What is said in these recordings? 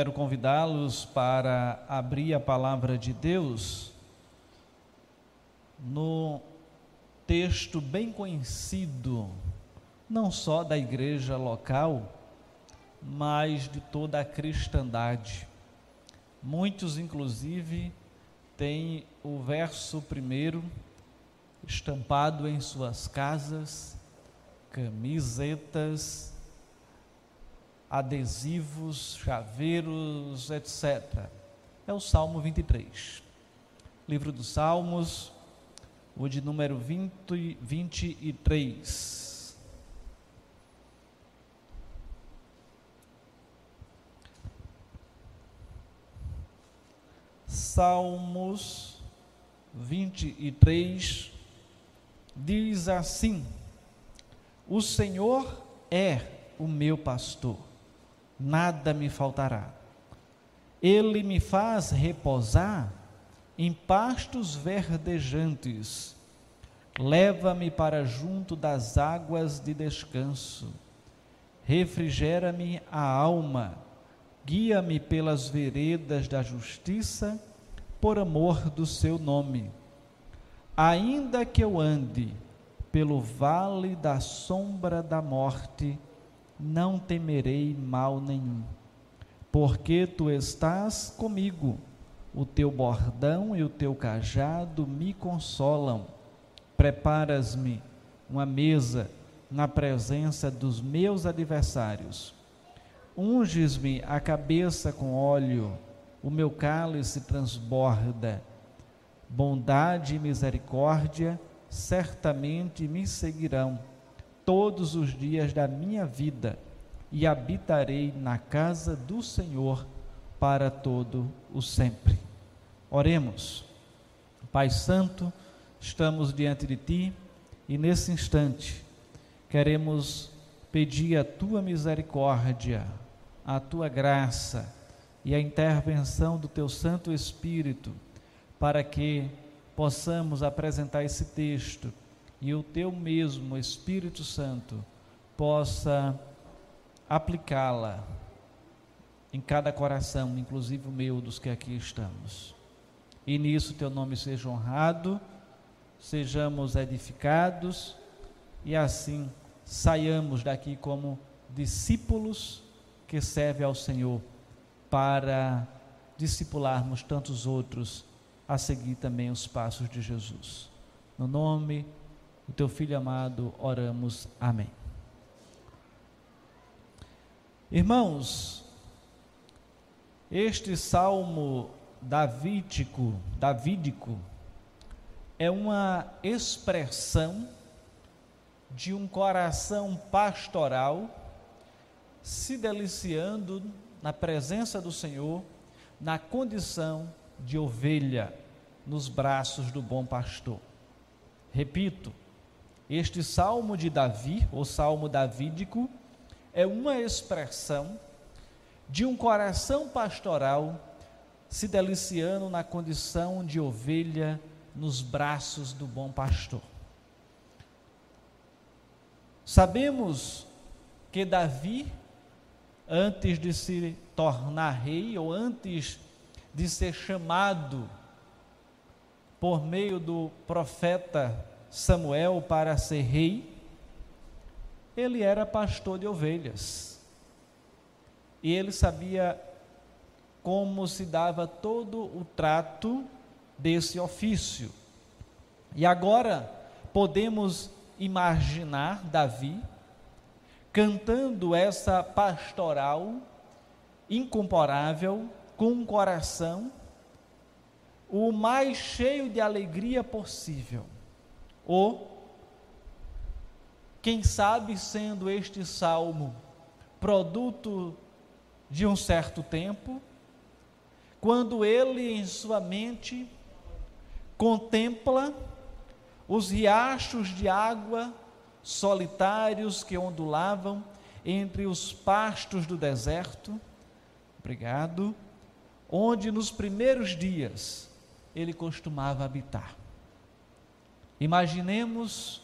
quero convidá-los para abrir a palavra de Deus no texto bem conhecido, não só da igreja local, mas de toda a cristandade. Muitos, inclusive, têm o verso primeiro estampado em suas casas, camisetas, adesivos, chaveiros, etc. É o Salmo 23. Livro dos Salmos, o de número 20, 23. Salmos 23 diz assim: O Senhor é o meu pastor, nada me faltará. Ele me faz repousar em pastos verdejantes. Leva-me para junto das águas de descanso. Refrigera-me a alma. Guia-me pelas veredas da justiça, por amor do seu nome. Ainda que eu ande pelo vale da sombra da morte, não temerei mal nenhum, porque tu estás comigo o teu bordão e o teu cajado me consolam. Preparas-me uma mesa na presença dos meus adversários. Unges-me a cabeça com óleo, o meu cálice transborda. Bondade e misericórdia certamente me seguirão todos os dias da minha vida e habitarei na casa do Senhor para todo o sempre. Oremos. Pai Santo, estamos diante de Ti e nesse instante queremos pedir a Tua misericórdia, a Tua graça e a intervenção do Teu Santo Espírito para que possamos apresentar esse texto e o Teu mesmo Espírito Santo possa aplicá-la em cada coração, inclusive o meu, dos que aqui estamos. E nisso teu nome seja honrado, sejamos edificados e assim saiamos daqui como discípulos que servem ao Senhor para discipularmos tantos outros a seguir também os passos de Jesus. No nome do teu filho amado, oramos. Amém. Irmãos, este salmo davídico, davídico é uma expressão de um coração pastoral se deliciando na presença do Senhor, na condição de ovelha nos braços do bom pastor. Repito, este salmo de Davi, ou salmo davídico, é uma expressão de um coração pastoral se deliciando na condição de ovelha nos braços do bom pastor. Sabemos que Davi, antes de se tornar rei, ou antes de ser chamado por meio do profeta Samuel para ser rei, ele era pastor de ovelhas e ele sabia como se dava todo o trato desse ofício. E agora podemos imaginar Davi cantando essa pastoral incomparável, com um coração o mais cheio de alegria possível. Ou, quem sabe, sendo este salmo produto de um certo tempo, quando ele em sua mente contempla os riachos de água solitários que ondulavam entre os pastos do deserto, obrigado, onde nos primeiros dias ele costumava habitar. Imaginemos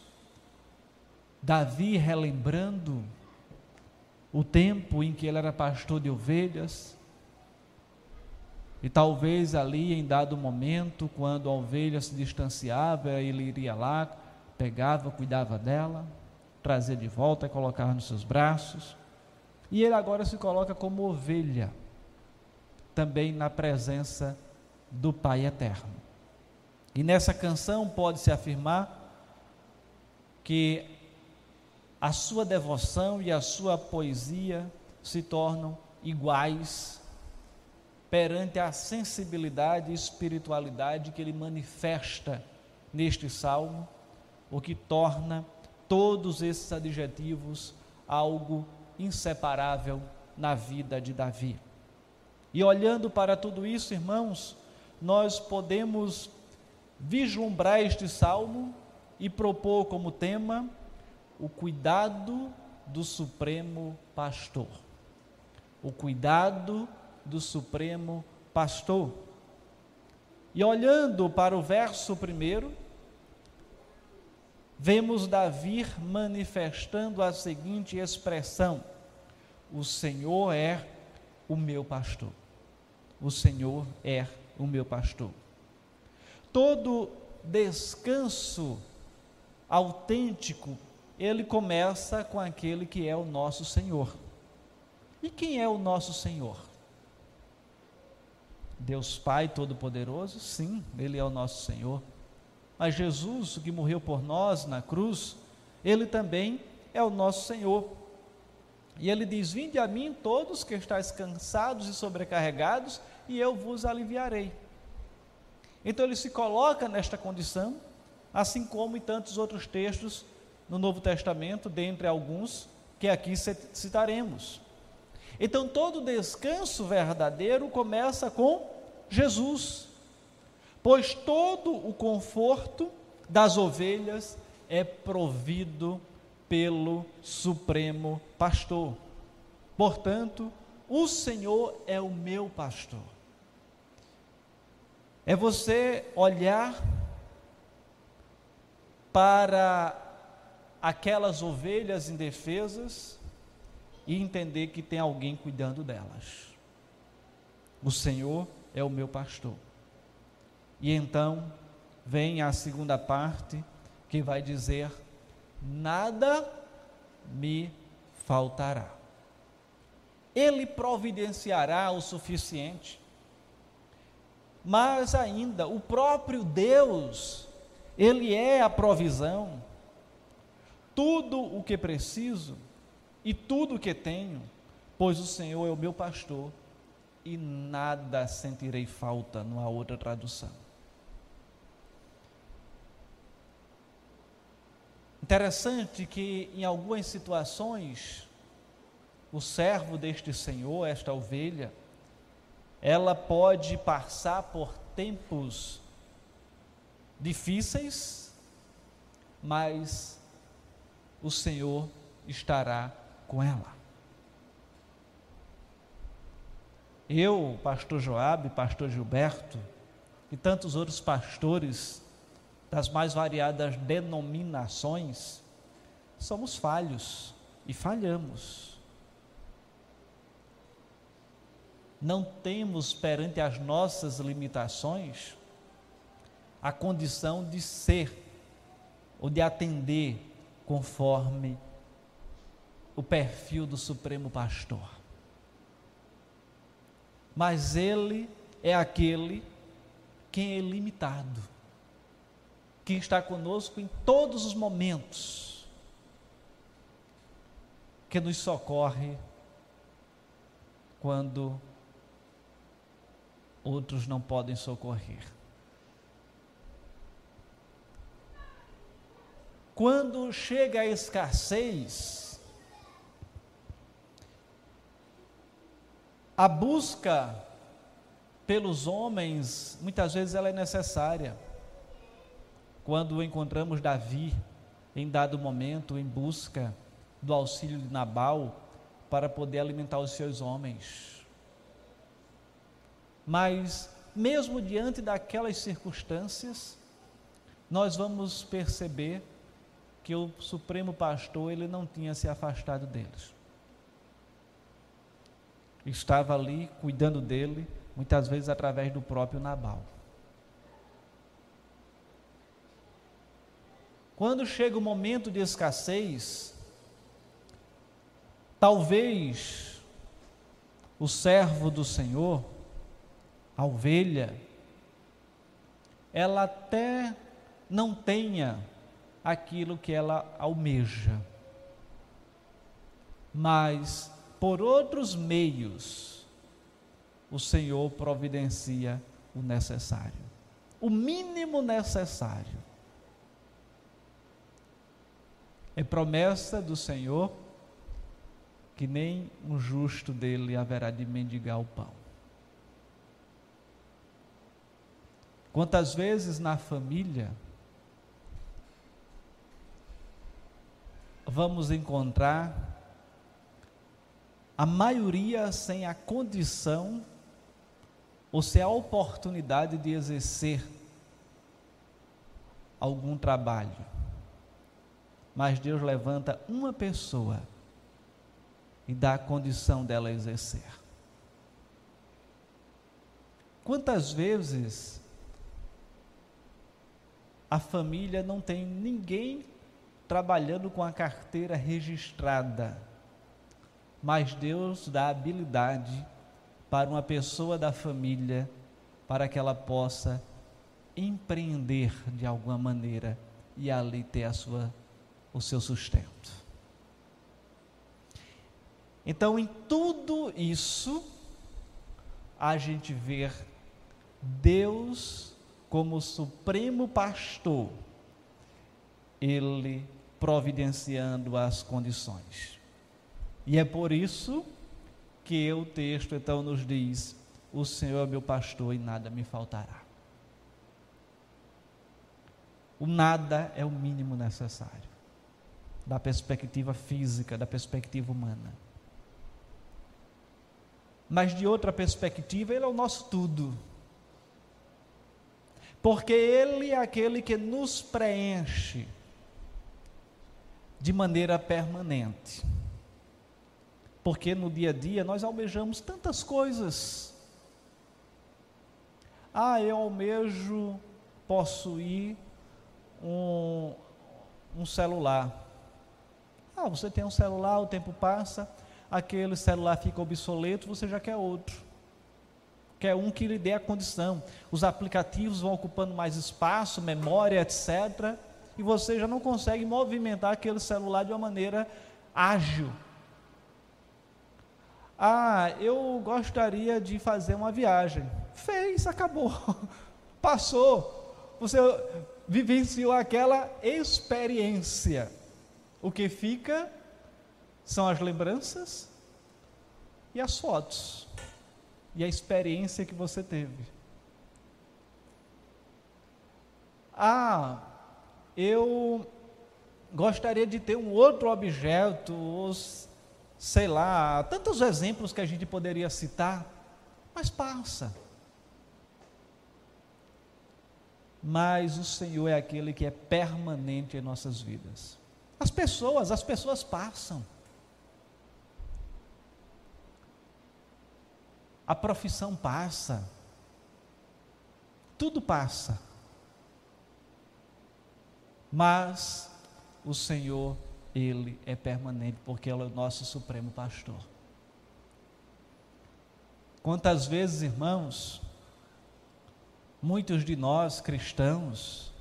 Davi relembrando o tempo em que ele era pastor de ovelhas, e talvez ali em dado momento, quando a ovelha se distanciava, ele iria lá, pegava, cuidava dela, trazia de volta e colocava nos seus braços. E ele agora se coloca como ovelha, também na presença do Pai eterno. E nessa canção pode-se afirmar que a sua devoção e a sua poesia se tornam iguais perante a sensibilidade e espiritualidade que ele manifesta neste salmo, o que torna todos esses adjetivos algo inseparável na vida de Davi. E olhando para tudo isso, irmãos, nós podemos vislumbrar este salmo e propor como tema o cuidado do Supremo Pastor. O cuidado do Supremo Pastor. E olhando para o verso primeiro, vemos Davi manifestando a seguinte expressão: O Senhor é o meu pastor. O Senhor é o meu pastor. Todo descanso autêntico, ele começa com aquele que é o nosso Senhor. E quem é o nosso Senhor? Deus Pai Todo-Poderoso? Sim, Ele é o nosso Senhor. Mas Jesus, que morreu por nós na cruz, Ele também é o nosso Senhor. E Ele diz: Vinde a mim todos que estáis cansados e sobrecarregados, e eu vos aliviarei. Então Ele se coloca nesta condição, assim como em tantos outros textos no Novo Testamento, dentre alguns que aqui citaremos. Então todo descanso verdadeiro começa com Jesus pois todo o conforto das ovelhas é provido pelo Supremo Pastor. Portanto, o Senhor é o meu pastor. É você olhar para aquelas ovelhas indefesas e entender que tem alguém cuidando delas. O Senhor é o meu pastor. E então vem a segunda parte que vai dizer: nada me faltará. Ele providenciará o suficiente. Mas ainda, o próprio Deus, Ele é a provisão. Tudo o que preciso e tudo o que tenho, pois o Senhor é o meu pastor e nada sentirei falta, numa outra tradução. Interessante que em algumas situações o servo deste Senhor, esta ovelha, ela pode passar por tempos difíceis, mas o Senhor estará com ela. Eu, pastor Joabe, pastor Gilberto e tantos outros pastores das mais variadas denominações, somos falhos e falhamos. Não temos perante as nossas limitações a condição de ser ou de atender conforme o perfil do Supremo Pastor. Mas Ele é aquele quem é limitado que está conosco em todos os momentos, que nos socorre quando outros não podem socorrer. Quando chega a escassez, a busca pelos homens, muitas vezes ela é necessária quando encontramos Davi em dado momento em busca do auxílio de Nabal para poder alimentar os seus homens. Mas, mesmo diante daquelas circunstâncias, nós vamos perceber que o Supremo Pastor ele não tinha se afastado deles. estava ali cuidando dele, muitas vezes através do próprio Nabal. Quando chega o momento de escassez, talvez o servo do Senhor, a ovelha, ela até não tenha aquilo que ela almeja, mas por outros meios o Senhor providencia o necessário, o mínimo necessário. É promessa do Senhor que nem um justo dele haverá de mendigar o pão. Quantas vezes na família vamos encontrar a maioria sem a condição ou sem a oportunidade de exercer algum trabalho. Mas Deus levanta uma pessoa e dá a condição dela exercer. Quantas vezes a família não tem ninguém trabalhando com a carteira registrada. Mas Deus dá habilidade para uma pessoa da família para que ela possa empreender de alguma maneira e ali ter a sua o seu sustento. Então, em tudo isso, a gente vê Deus como supremo pastor, ele providenciando as condições. E é por isso que o texto então nos diz: O Senhor é meu pastor e nada me faltará. O nada é o mínimo necessário, da perspectiva física, da perspectiva humana. Mas de outra perspectiva, Ele é o nosso tudo porque Ele é aquele que nos preenche de maneira permanente. Porque no dia a dia nós almejamos tantas coisas. Ah, eu almejo possuir um, um celular. Ah, você tem um celular, o tempo passa, aquele celular fica obsoleto, você já quer outro quer um que lhe dê a condição. Os aplicativos vão ocupando mais espaço, memória, etc. E você já não consegue movimentar aquele celular de uma maneira ágil. Ah, eu gostaria de fazer uma viagem. Fez, acabou. Passou. Você vivenciou aquela experiência. O que fica são as lembranças e as fotos e a experiência que você teve. Ah, eu gostaria de ter um outro objeto, ou sei lá, tantos exemplos que a gente poderia citar, mas passa. Mas o Senhor é aquele que é permanente em nossas vidas. As pessoas, as pessoas passam. A profissão passa, tudo passa, mas o Senhor, Ele é permanente, porque Ele é o nosso supremo pastor. Quantas vezes, irmãos, muitos de nós cristãos,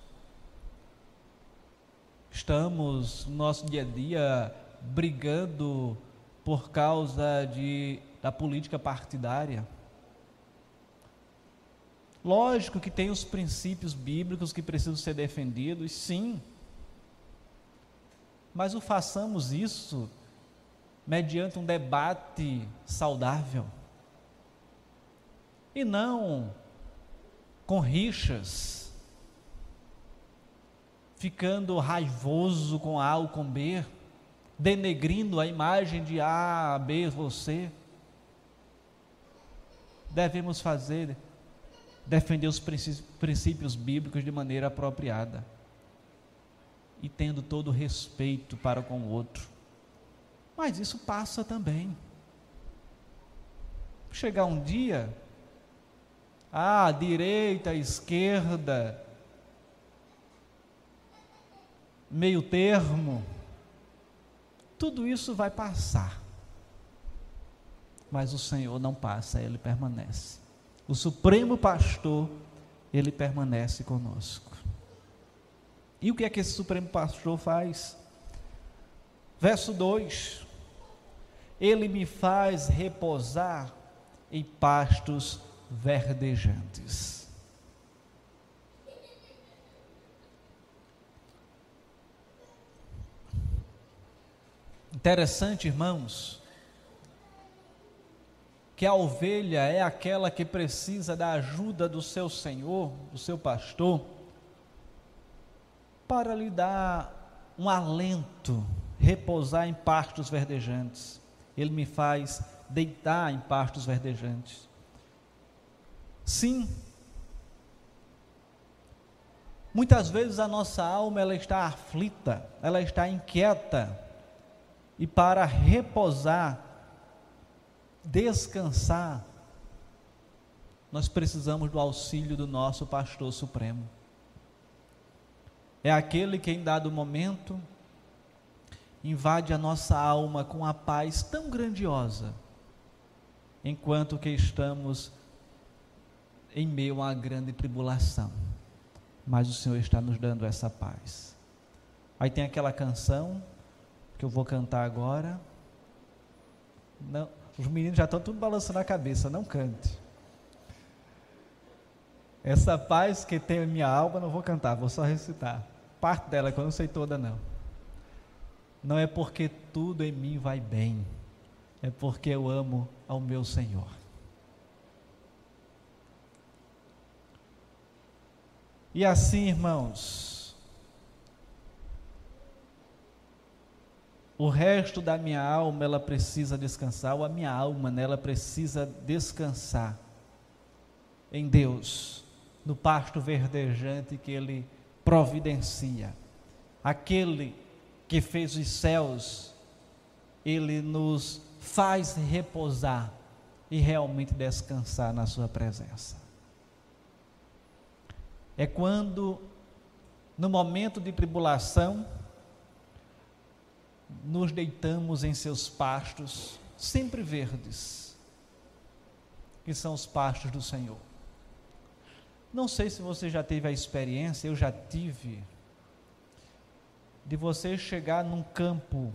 estamos no nosso dia a dia brigando por causa de da política partidária. Lógico que tem os princípios bíblicos que precisam ser defendidos, sim. Mas o façamos isso mediante um debate saudável. E não com rixas, ficando raivoso com A ou com B, denegrindo a imagem de A, B, você devemos fazer, defender os princípios bíblicos de maneira apropriada e tendo todo respeito para com o outro. Mas isso passa também. Chegar um dia, ah, direita, esquerda, meio termo, tudo isso vai passar. Mas o Senhor não passa, ele permanece. O Supremo Pastor, ele permanece conosco. E o que é que esse Supremo Pastor faz? Verso 2: Ele me faz repousar em pastos verdejantes. Interessante, irmãos, que a ovelha é aquela que precisa da ajuda do seu Senhor, do seu pastor, para lhe dar um alento, repousar em pastos verdejantes. Ele me faz deitar em pastos verdejantes. Sim, muitas vezes a nossa alma ela está aflita, ela está inquieta, e para repousar, descansar, nós precisamos do auxílio do nosso pastor supremo. É aquele que em dado momento invade a nossa alma com a paz tão grandiosa, enquanto que estamos em meio a grande tribulação. Mas o Senhor está nos dando essa paz. Aí tem aquela canção que eu vou cantar agora. Não, os meninos já estão tudo balançando a cabeça, não cante. Essa paz que tem em minha alma, não vou cantar, vou só recitar. Parte dela, que eu não sei toda não. Não é porque tudo em mim vai bem, é porque eu amo ao meu Senhor. E assim, irmãos, o resto da minha alma ela precisa descansar, ou a minha alma nela precisa descansar em Deus, no pasto verdejante que Ele providencia. Aquele que fez os céus, Ele nos faz repousar e realmente descansar na Sua presença é quando, no momento de tribulação, nos deitamos em seus pastos, sempre verdes, que são os pastos do Senhor. Não sei se você já teve a experiência, eu já tive, de você chegar num campo,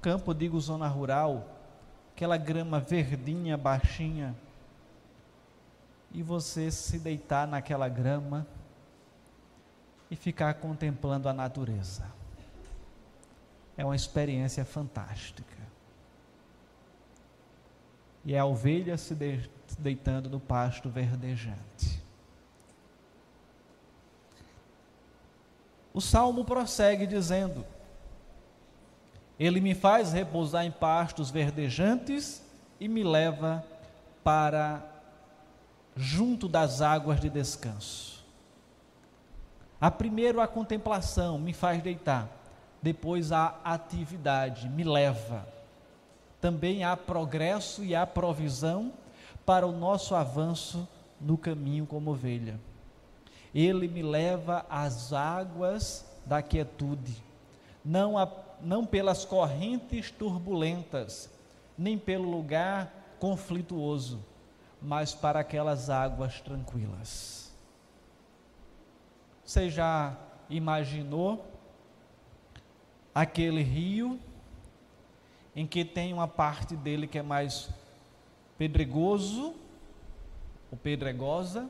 campo, digo zona rural, aquela grama verdinha, baixinha, e você se deitar naquela grama e ficar contemplando a natureza. É uma experiência fantástica. E é a ovelha se deitando no pasto verdejante. O salmo prossegue dizendo: Ele me faz repousar em pastos verdejantes e me leva para junto das águas de descanso. A primeiro a contemplação me faz deitar, depois a atividade me leva. Também há progresso e há provisão para o nosso avanço no caminho como ovelha. Ele me leva às águas da quietude, não, a, não pelas correntes turbulentas, nem pelo lugar conflituoso mas para aquelas águas tranquilas. Você já imaginou aquele rio em que tem uma parte dele que é mais pedregoso, ou pedregosa,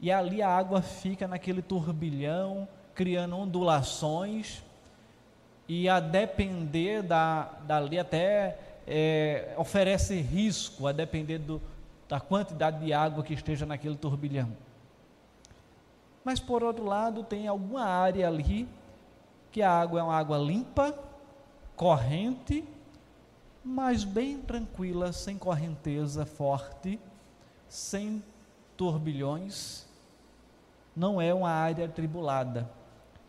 e ali a água fica naquele turbilhão, criando ondulações, e a depender da, dali até é, oferece risco a depender do, da quantidade de água que esteja naquele turbilhão. Mas por outro lado, tem alguma área ali que a água é uma água limpa, corrente, mas bem tranquila, sem correnteza forte, sem turbilhões. Não é uma área tribulada.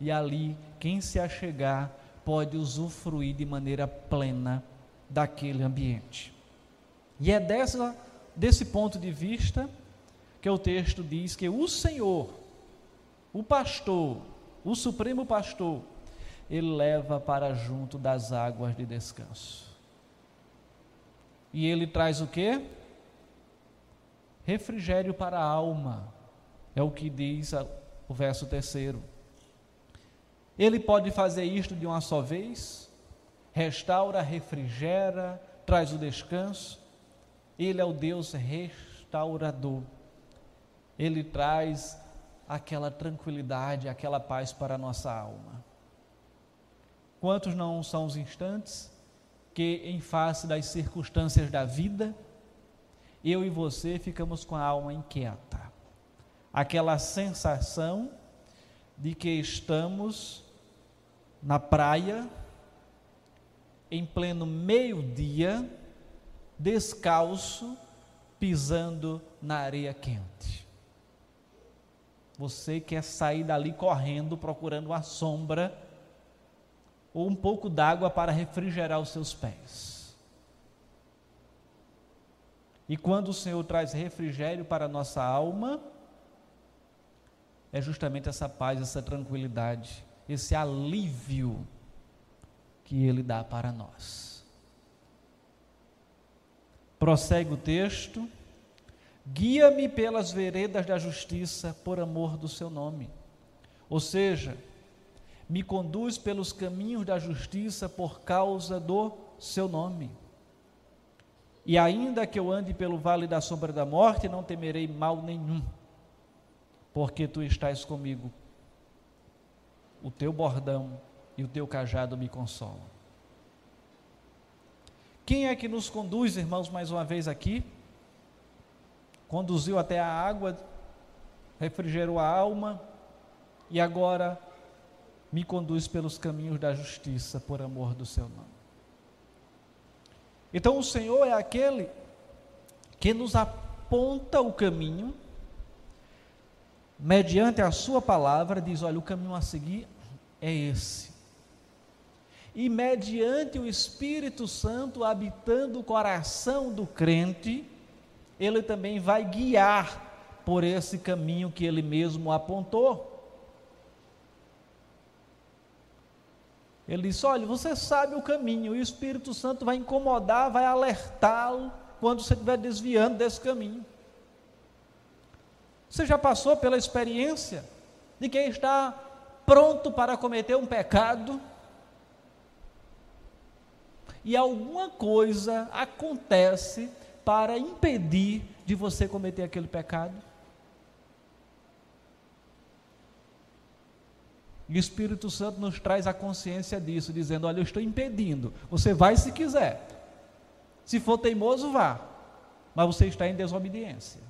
E ali, quem se achegar pode usufruir de maneira plena daquele ambiente. E é dessa, desse ponto de vista que o texto diz que o Senhor, o pastor, o supremo pastor, ele leva para junto das águas de descanso. E ele traz o que? Refrigério para a alma, é o que diz o verso terceiro. Ele pode fazer isto de uma só vez, restaura, refrigera, traz o descanso. Ele é o Deus restaurador. Ele traz aquela tranquilidade, aquela paz para a nossa alma. Quantos não são os instantes que, em face das circunstâncias da vida, eu e você ficamos com a alma inquieta? Aquela sensação de que estamos na praia, em pleno meio-dia, descalço, pisando na areia quente. Você quer sair dali correndo, procurando uma sombra ou um pouco d'água para refrigerar os seus pés. E quando o Senhor traz refrigério para a nossa alma, é justamente essa paz, essa tranquilidade, esse alívio que Ele dá para nós. Prossegue o texto. Guia-me pelas veredas da justiça por amor do seu nome. Ou seja, me conduz pelos caminhos da justiça por causa do seu nome. E ainda que eu ande pelo vale da sombra da morte, não temerei mal nenhum, porque tu estás comigo. O teu bordão e o teu cajado me consolam. Quem é que nos conduz, irmãos, mais uma vez aqui? conduziu até a água, refrigerou a alma e agora me conduz pelos caminhos da justiça por amor do seu nome. Então o Senhor é aquele que nos aponta o caminho, mediante a Sua palavra, diz: olha, o caminho a seguir é esse. E mediante o Espírito Santo habitando o coração do crente, ele também vai guiar por esse caminho que ele mesmo apontou. Ele disse: Olha, você sabe o caminho, e o Espírito Santo vai incomodar, vai alertá-lo quando você estiver desviando desse caminho. Você já passou pela experiência de quem está pronto para cometer um pecado e alguma coisa acontece para impedir de você cometer aquele pecado. E o Espírito Santo nos traz a consciência disso, dizendo: Olha, eu estou impedindo. Você vai se quiser. Se for teimoso, vá. Mas você está em desobediência.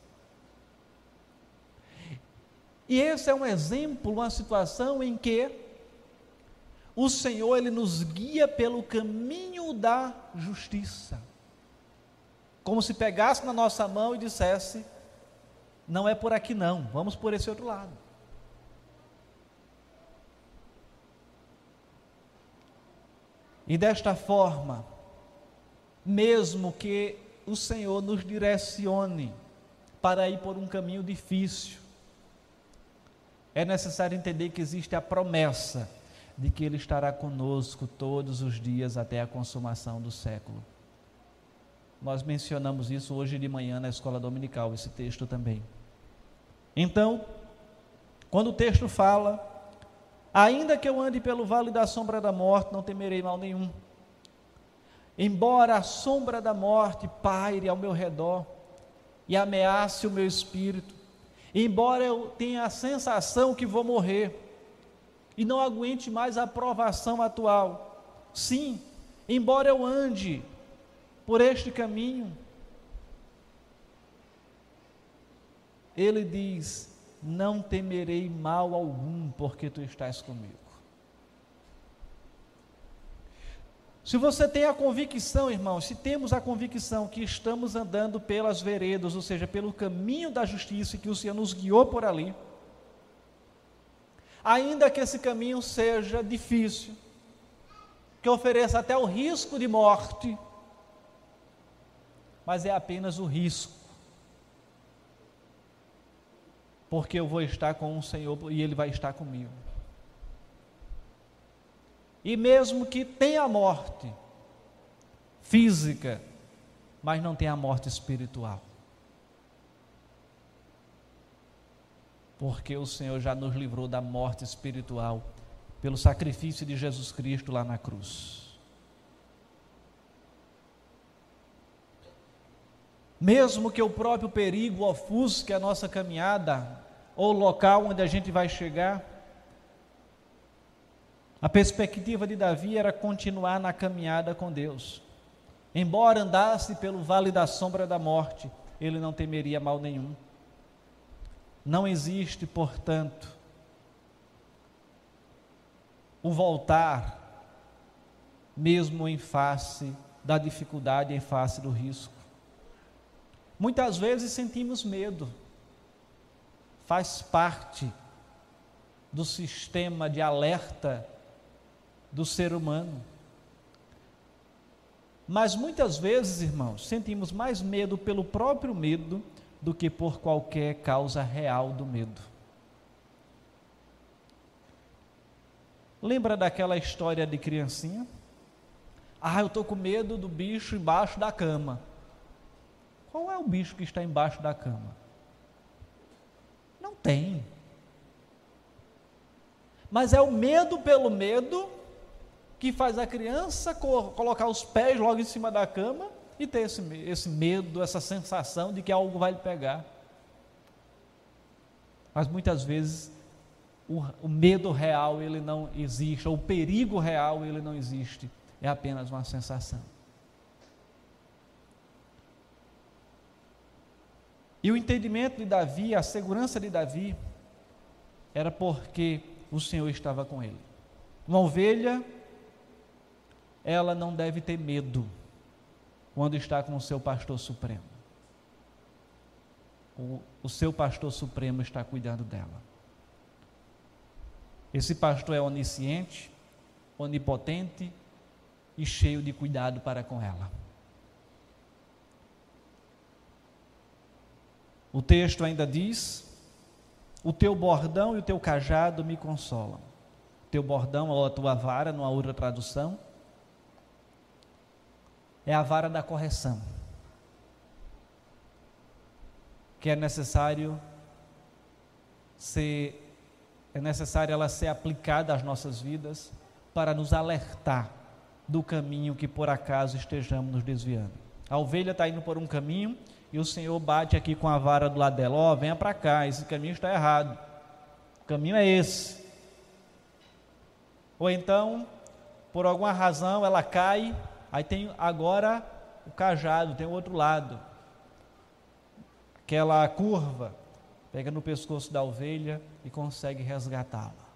E esse é um exemplo, uma situação em que o Senhor ele nos guia pelo caminho da justiça como se pegasse na nossa mão e dissesse: não é por aqui não, vamos por esse outro lado. E desta forma, mesmo que o Senhor nos direcione para ir por um caminho difícil, é necessário entender que existe a promessa de que Ele estará conosco todos os dias até a consumação do século. Nós mencionamos isso hoje de manhã na escola dominical, esse texto também. Então, quando o texto fala, ainda que eu ande pelo vale da sombra da morte, não temerei mal nenhum. Embora a sombra da morte paire ao meu redor e ameace o meu espírito, embora eu tenha a sensação que vou morrer e não aguente mais a provação atual, sim, embora eu ande por este caminho. Ele diz: Não temerei mal algum, porque tu estás comigo. Se você tem a convicção, irmão, se temos a convicção que estamos andando pelas veredas, ou seja, pelo caminho da justiça, e que o Senhor nos guiou por ali, ainda que esse caminho seja difícil, que ofereça até o risco de morte, mas é apenas o risco. Porque eu vou estar com o Senhor e Ele vai estar comigo. E mesmo que tenha morte física, mas não tenha morte espiritual. Porque o Senhor já nos livrou da morte espiritual pelo sacrifício de Jesus Cristo lá na cruz. Mesmo que o próprio perigo ofusque a nossa caminhada, ou local onde a gente vai chegar, a perspectiva de Davi era continuar na caminhada com Deus. Embora andasse pelo vale da sombra da morte, ele não temeria mal nenhum. Não existe, portanto, o voltar, mesmo em face da dificuldade, em face do risco. Muitas vezes sentimos medo, faz parte do sistema de alerta do ser humano. Mas muitas vezes, irmãos, sentimos mais medo pelo próprio medo do que por qualquer causa real do medo. Lembra daquela história de criancinha? Ah, eu estou com medo do bicho embaixo da cama. Qual é o bicho que está embaixo da cama? Tem. Mas é o medo pelo medo que faz a criança colocar os pés logo em cima da cama e ter esse, esse medo, essa sensação de que algo vai lhe pegar. Mas muitas vezes o, o medo real ele não existe, ou o perigo real ele não existe, é apenas uma sensação. E o entendimento de Davi, a segurança de Davi, era porque o Senhor estava com ele. Uma ovelha, ela não deve ter medo quando está com o seu pastor supremo. O, o seu pastor supremo está cuidando dela. Esse pastor é onisciente, onipotente e cheio de cuidado para com ela. O texto ainda diz: O teu bordão e o teu cajado me consolam. O teu bordão ou a tua vara, numa outra tradução, é a vara da correção, que é necessário ser é necessário ela ser aplicada às nossas vidas para nos alertar do caminho que por acaso estejamos nos desviando. A ovelha está indo por um caminho e o Senhor bate aqui com a vara do lado dela: Ó, oh, venha para cá, esse caminho está errado. O caminho é esse. Ou então, por alguma razão, ela cai Aí tem agora o cajado, tem o outro lado. Aquela curva, pega no pescoço da ovelha e consegue resgatá-la.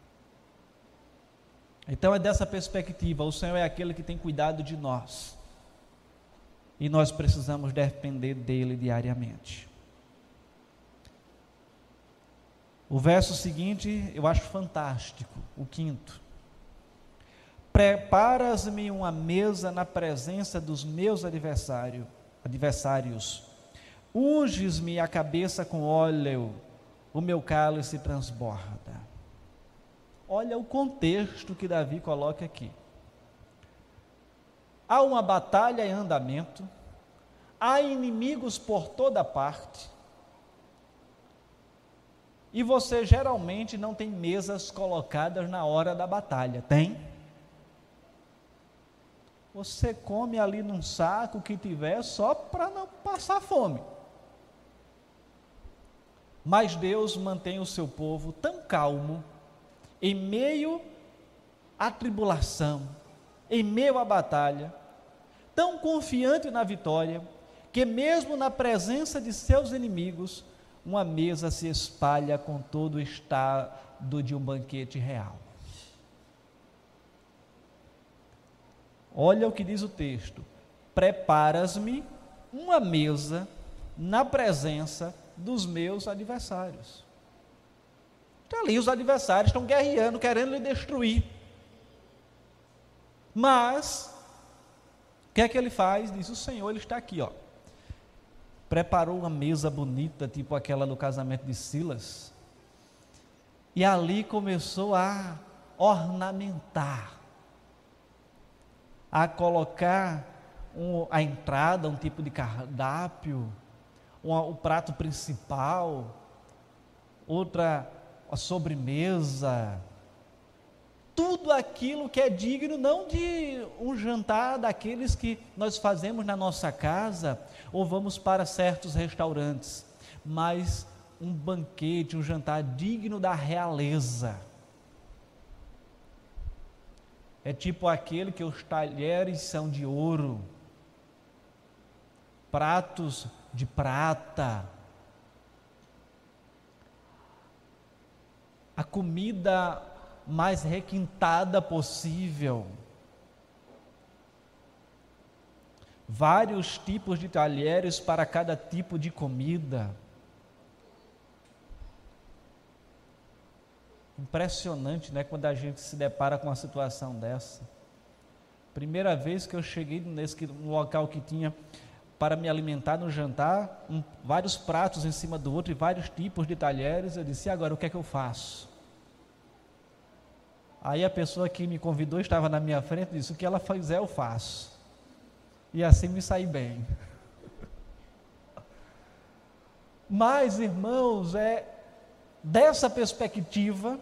Então é dessa perspectiva, o Senhor é aquele que tem cuidado de nós. E nós precisamos depender dele diariamente. O verso seguinte eu acho fantástico, o quinto. Preparas-me uma mesa na presença dos meus adversário, adversários. Unges-me a cabeça com óleo, o meu cálice transborda. Olha o contexto que Davi coloca aqui. Há uma batalha em andamento, há inimigos por toda parte, e você geralmente não tem mesas colocadas na hora da batalha, tem? você come ali num saco que tiver só para não passar fome. Mas Deus mantém o seu povo tão calmo, em meio à tribulação, em meio à batalha, tão confiante na vitória, que mesmo na presença de seus inimigos, uma mesa se espalha com todo o estado de um banquete real. Olha o que diz o texto: Preparas-me uma mesa na presença dos meus adversários. Então, ali os adversários estão guerreando, querendo lhe destruir. Mas, o que é que ele faz? Diz: O Senhor, ele está aqui, ó. preparou uma mesa bonita, tipo aquela do casamento de Silas, e ali começou a ornamentar, a colocar um, a entrada, um tipo de cardápio, um, o prato principal, outra a sobremesa, tudo aquilo que é digno não de um jantar daqueles que nós fazemos na nossa casa ou vamos para certos restaurantes, mas um banquete, um jantar digno da realeza. É tipo aquele que os talheres são de ouro, pratos de prata, a comida mais requintada possível. Vários tipos de talheres para cada tipo de comida. Impressionante, né, quando a gente se depara com uma situação dessa. Primeira vez que eu cheguei nesse um local que tinha para me alimentar no jantar, um, vários pratos em cima do outro e vários tipos de talheres. Eu disse: e agora o que é que eu faço? Aí a pessoa que me convidou estava na minha frente e disse: o que ela fizer eu faço. E assim me saí bem. Mas, irmãos, é dessa perspectiva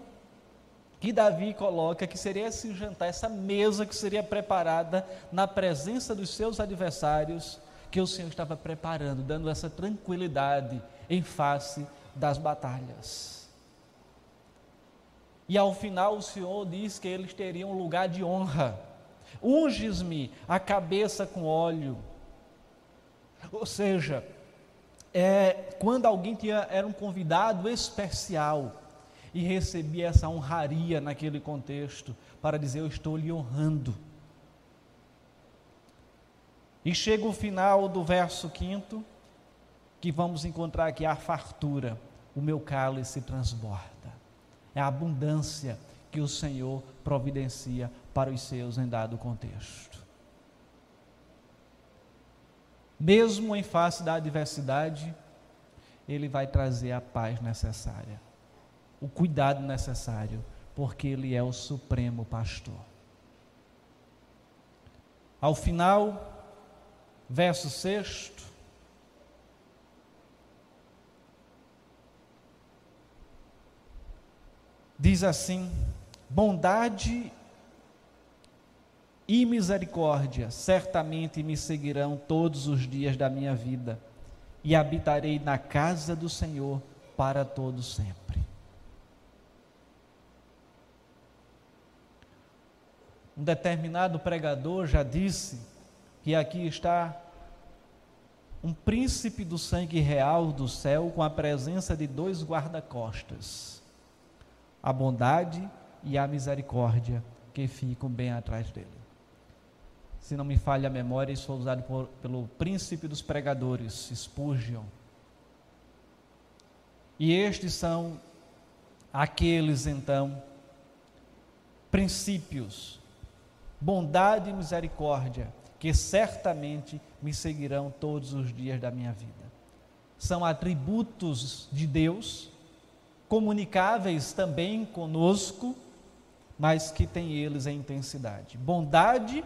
que Davi coloca que seria esse jantar, essa mesa que seria preparada na presença dos seus adversários que o Senhor estava preparando, dando essa tranquilidade em face das batalhas. E ao final o Senhor diz que eles teriam um lugar de honra. Unges-me a cabeça com óleo. Ou seja, é, quando alguém tinha, era um convidado especial e recebia essa honraria naquele contexto, para dizer: Eu estou lhe honrando. E chega o final do verso quinto, que vamos encontrar aqui a fartura, o meu cálice transborda. É a abundância que o Senhor providencia para os seus em dado contexto. Mesmo em face da adversidade, Ele vai trazer a paz necessária, o cuidado necessário, porque Ele é o supremo pastor. Ao final, verso 6. Diz assim: bondade e misericórdia certamente me seguirão todos os dias da minha vida, e habitarei na casa do Senhor para todo sempre. Um determinado pregador já disse que aqui está um príncipe do sangue real do céu com a presença de dois guarda-costas, a bondade e a misericórdia que ficam bem atrás dele. Se não me falha a memória, isso foi usado por, pelo príncipe dos pregadores, Spurgeon. E estes são aqueles, então, princípios, bondade e misericórdia, que certamente me seguirão todos os dias da minha vida. São atributos de Deus, comunicáveis também conosco, mas que têm eles em intensidade. Bondade,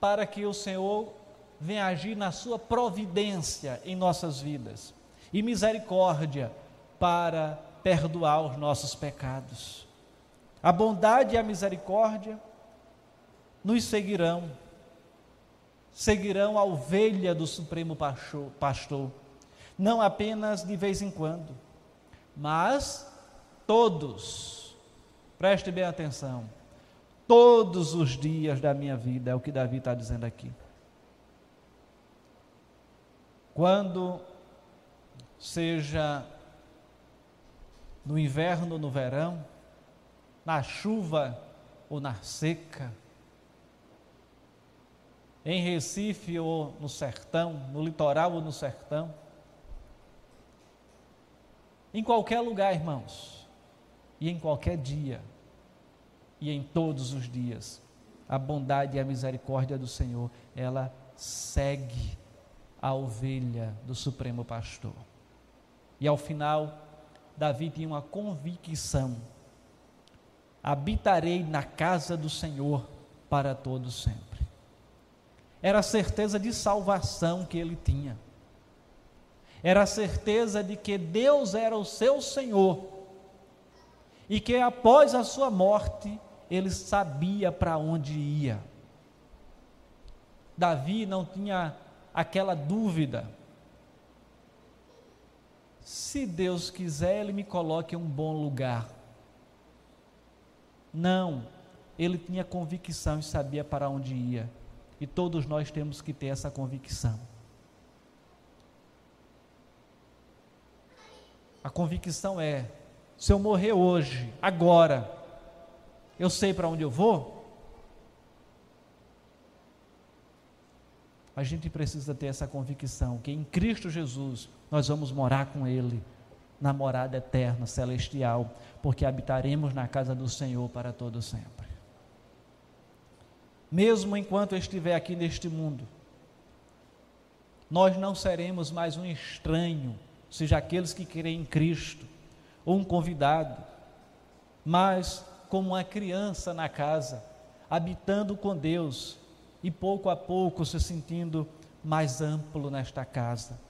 para que o Senhor venha agir na sua providência em nossas vidas, e misericórdia, para perdoar os nossos pecados. A bondade e a misericórdia nos seguirão seguirão a ovelha do Supremo Pastor, não apenas de vez em quando, mas todos, preste bem atenção, todos os dias da minha vida, é o que Davi está dizendo aqui. Quando seja no inverno no verão, na chuva ou na seca, em Recife ou no sertão, no litoral ou no sertão. Em qualquer lugar, irmãos, e em qualquer dia, e em todos os dias, a bondade e a misericórdia do Senhor, ela segue a ovelha do Supremo Pastor. E ao final, Davi tinha uma convicção: habitarei na casa do Senhor para todo sempre. Era a certeza de salvação que ele tinha. Era a certeza de que Deus era o seu Senhor e que após a sua morte ele sabia para onde ia. Davi não tinha aquela dúvida. Se Deus quiser, Ele me coloque em um bom lugar. Não, ele tinha convicção e sabia para onde ia. E todos nós temos que ter essa convicção. A convicção é: se eu morrer hoje, agora, eu sei para onde eu vou? A gente precisa ter essa convicção que em Cristo Jesus nós vamos morar com Ele na morada eterna, celestial, porque habitaremos na casa do Senhor para todo sempre. Mesmo enquanto estiver aqui neste mundo, nós não seremos mais um estranho, seja aqueles que creem em Cristo, ou um convidado, mas como uma criança na casa, habitando com Deus, e pouco a pouco se sentindo mais amplo nesta casa,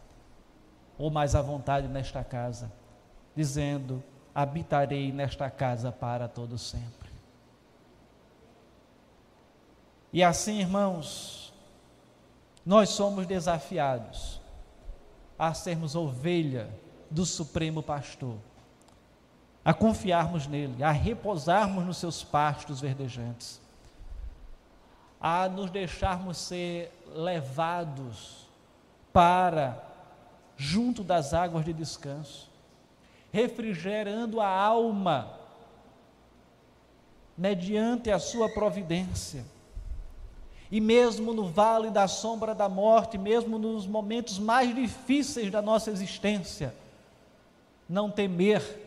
ou mais à vontade nesta casa, dizendo: habitarei nesta casa para todo sempre. E assim, irmãos, nós somos desafiados a sermos ovelha do Supremo Pastor, a confiarmos nele, a repousarmos nos seus pastos verdejantes a nos deixarmos ser levados para junto das águas de descanso, refrigerando a alma mediante a sua providência. E mesmo no vale da sombra da morte, mesmo nos momentos mais difíceis da nossa existência, não temer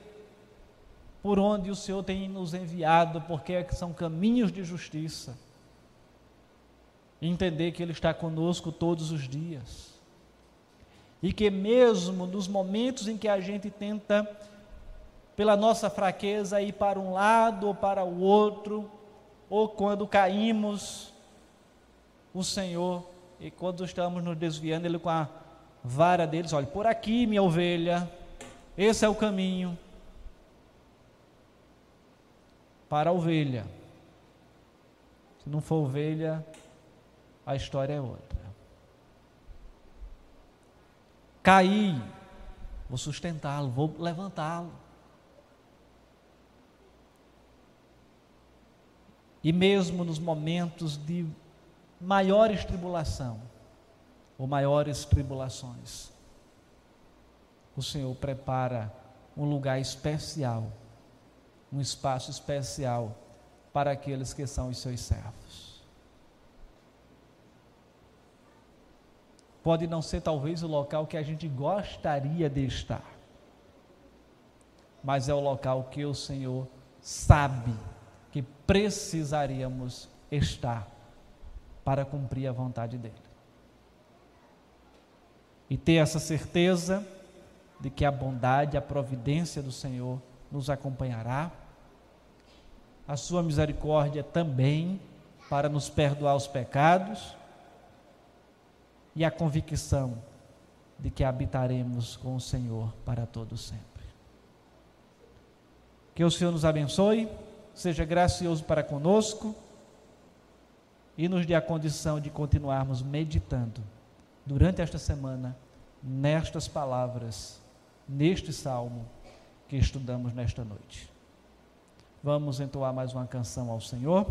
por onde o Senhor tem nos enviado, porque são caminhos de justiça entender que Ele está conosco todos os dias. E que mesmo nos momentos em que a gente tenta, pela nossa fraqueza, ir para um lado ou para o outro, ou quando caímos, o Senhor, e quando estamos nos desviando, Ele com a vara deles, olha, por aqui, minha ovelha, esse é o caminho para a ovelha. Se não for ovelha, a história é outra. Caí, vou sustentá-lo, vou levantá-lo. E mesmo nos momentos de maiores tribulação, ou maiores tribulações, o Senhor prepara um lugar especial, um espaço especial para aqueles que são os seus servos. pode não ser talvez o local que a gente gostaria de estar, mas é o local que o Senhor sabe que precisaríamos estar para cumprir a vontade dEle. E ter essa certeza de que a bondade, a providência do Senhor nos acompanhará, a sua misericórdia também para nos perdoar os pecados e a convicção de que habitaremos com o Senhor para todo sempre. Que o Senhor nos abençoe, seja gracioso para conosco e nos dê a condição de continuarmos meditando durante esta semana nestas palavras, neste salmo que estudamos nesta noite. Vamos entoar mais uma canção ao Senhor.